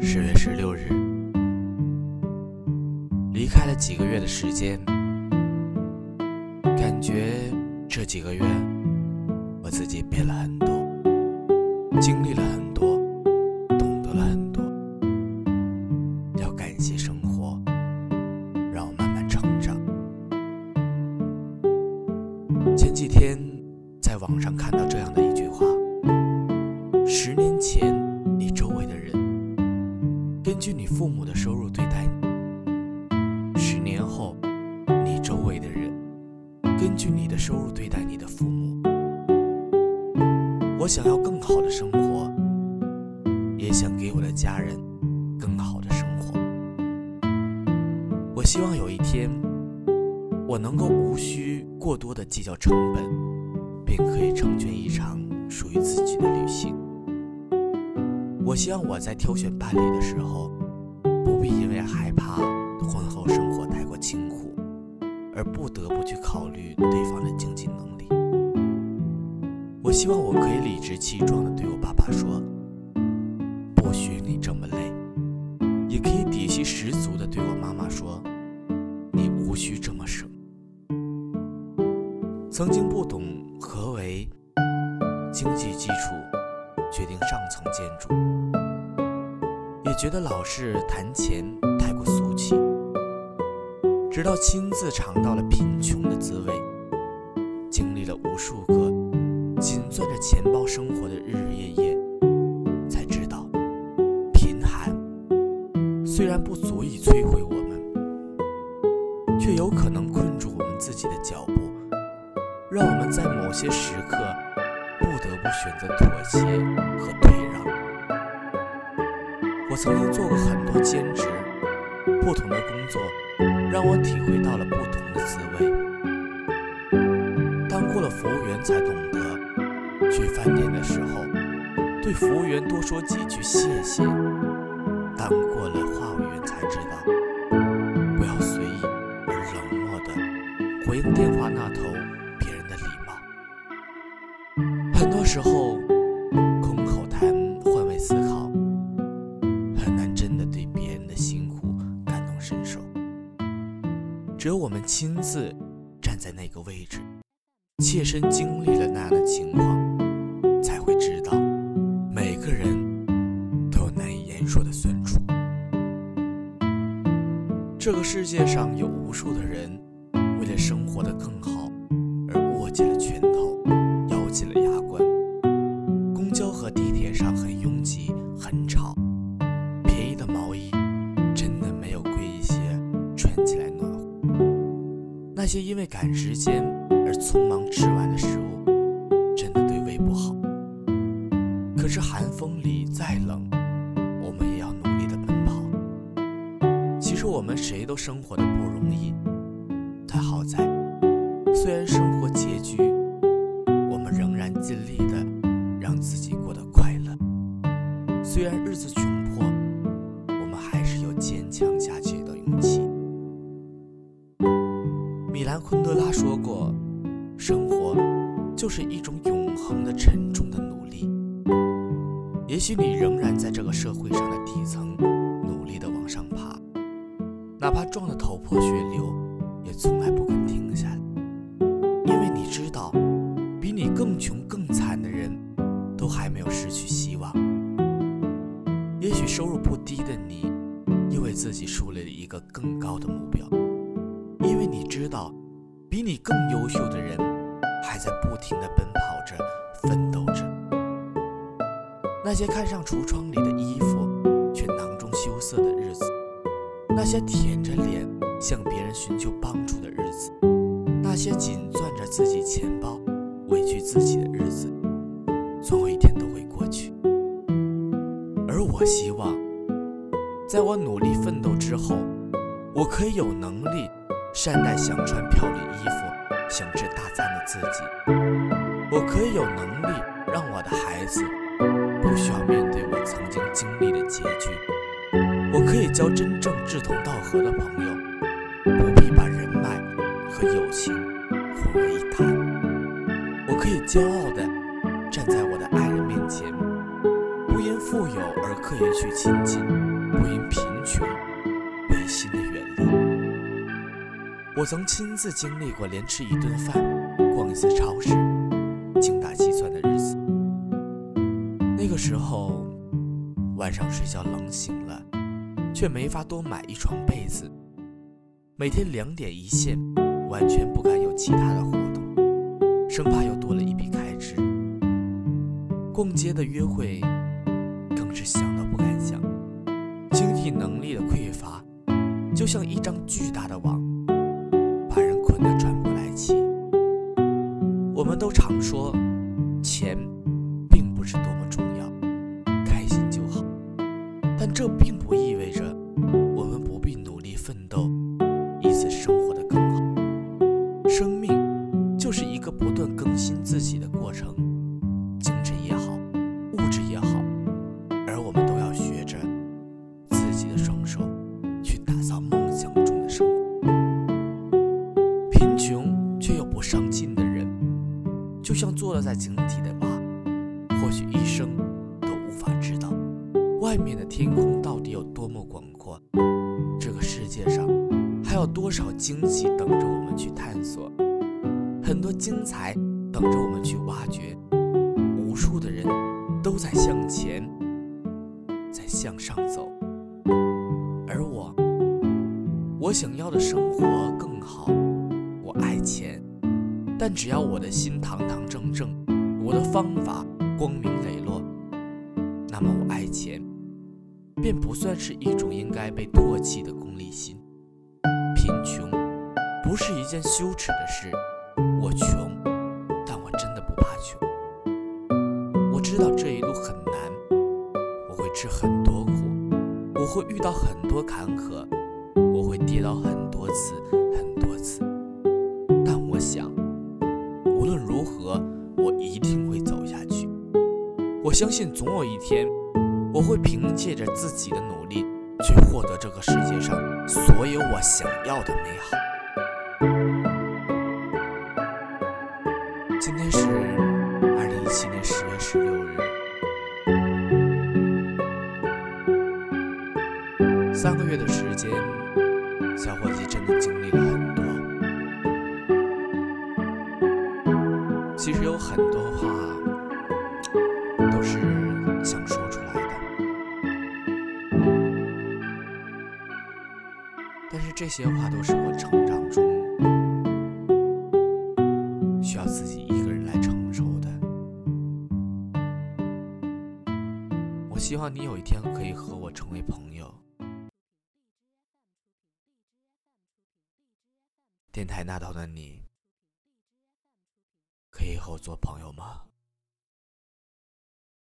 十月十六日，离开了几个月的时间，感觉这几个月我自己变了很多，经历了很多，懂得了很多。要感谢生活，让我慢慢成长。前几天在网上看到这样的一句话。十年前，父母的收入对待你；十年后，你周围的人根据你的收入对待你的父母。我想要更好的生活，也想给我的家人更好的生活。我希望有一天，我能够无需过多的计较成本，便可以成全一场属于自己的旅行。我希望我在挑选伴侣的时候，不必因为害怕婚后生活太过清苦，而不得不去考虑对方的经济能力。我希望我可以理直气壮地对我爸爸说：“不许你这么累。”也可以底气十足地对我妈妈说：“你无需这么省。”曾经不懂觉得老是谈钱太过俗气。直到亲自尝到了贫穷的滋味，经历了无数个紧攥着钱包生活的日日夜夜，才知道，贫寒虽然不足以摧毁我们，却有可能困住我们自己的脚步，让我们在某些时刻。不得不选择妥协和退。我曾经做过很多兼职，不同的工作让我体会到了不同的滋味。当过了服务员，才懂得去饭店的时候，对服务员多说几句谢谢；当过了话务员，才知道不要随意而冷漠的回应电话那头别人的礼貌。很多时候，只有我们亲自站在那个位置，切身经历了那样的情况，才会知道，每个人都有难以言说的酸楚。这个世界上有无数的人，些因为赶时间而匆忙吃完的食物，真的对胃不好。可是寒风里再冷，我们也要努力的奔跑。其实我们谁都生活的不容易，但好在，虽然生活拮据，我们仍然尽力的。让自己过得快乐。虽然日子穷昆德拉说过：“生活就是一种永恒的、沉重的努力。”也许你仍然在这个社会上的底层，努力的往上爬，哪怕撞得头破血流，也从来不肯停下来，因为你知道，比你更穷、更惨的人。都还没有失去希望。也许收入不低的你，又为自己树立了一个更高的目标，因为你知道，比你更优秀的人还在不停地奔跑着、奋斗着。那些看上橱窗里的衣服却囊中羞涩的日子，那些舔着脸向别人寻求帮助的日子，那些紧攥着自己钱包、委屈自己的日子。总有一天都会过去，而我希望，在我努力奋斗之后，我可以有能力善待想穿漂亮衣服、想吃大餐的自己；我可以有能力让我的孩子不需要面对我曾经经历的拮据；我可以交真正志同道合的朋友，不必把人脉和友情混为一谈；我可以骄傲的。站在我的爱人面前，不因富有而刻意去亲近，我曾亲自经历过连吃一顿饭、逛一次超市、精打细算的日子。那个时候，晚上睡觉冷醒了，却没法多买一床被子。每天两点一线，完全不敢有其他的活动，生怕又多了一笔开支。逛街的约会，我们都常说，钱并不是多么重要，开心就好，但这并不意味着我们不必努力奋斗。以此生活的更好，生命就是一个不断更新自己的过程，就像坐落在井底的蛙，或许一生都无法知道外面的天空到底有多么广阔。这个世界上。还有多少惊喜等着我们去探索？很多精彩等着我们去挖掘。无数的人都在向前，在向上走。而我，我想要的生但只要我的心堂堂正正，我的方法光明磊落，那么我爱钱，便不算是一种应该被唾弃的功利心。贫穷不是一件羞耻的事。我穷，但我真的不怕穷。我知道这一路很难，我会吃很多苦，我会遇到很多坎坷，我会跌倒很多次很我相信总有一天，我会凭借着自己的努力。去获得这个世界上所有我想要的美好。今天是二零一七年十月十六日，三个月的时间，是想说出来的。但是这些话都是我成长中需要自己一个人来承受的。我希望你有一天可以和我成为朋友。电台那头的你，可以和我做朋友吗？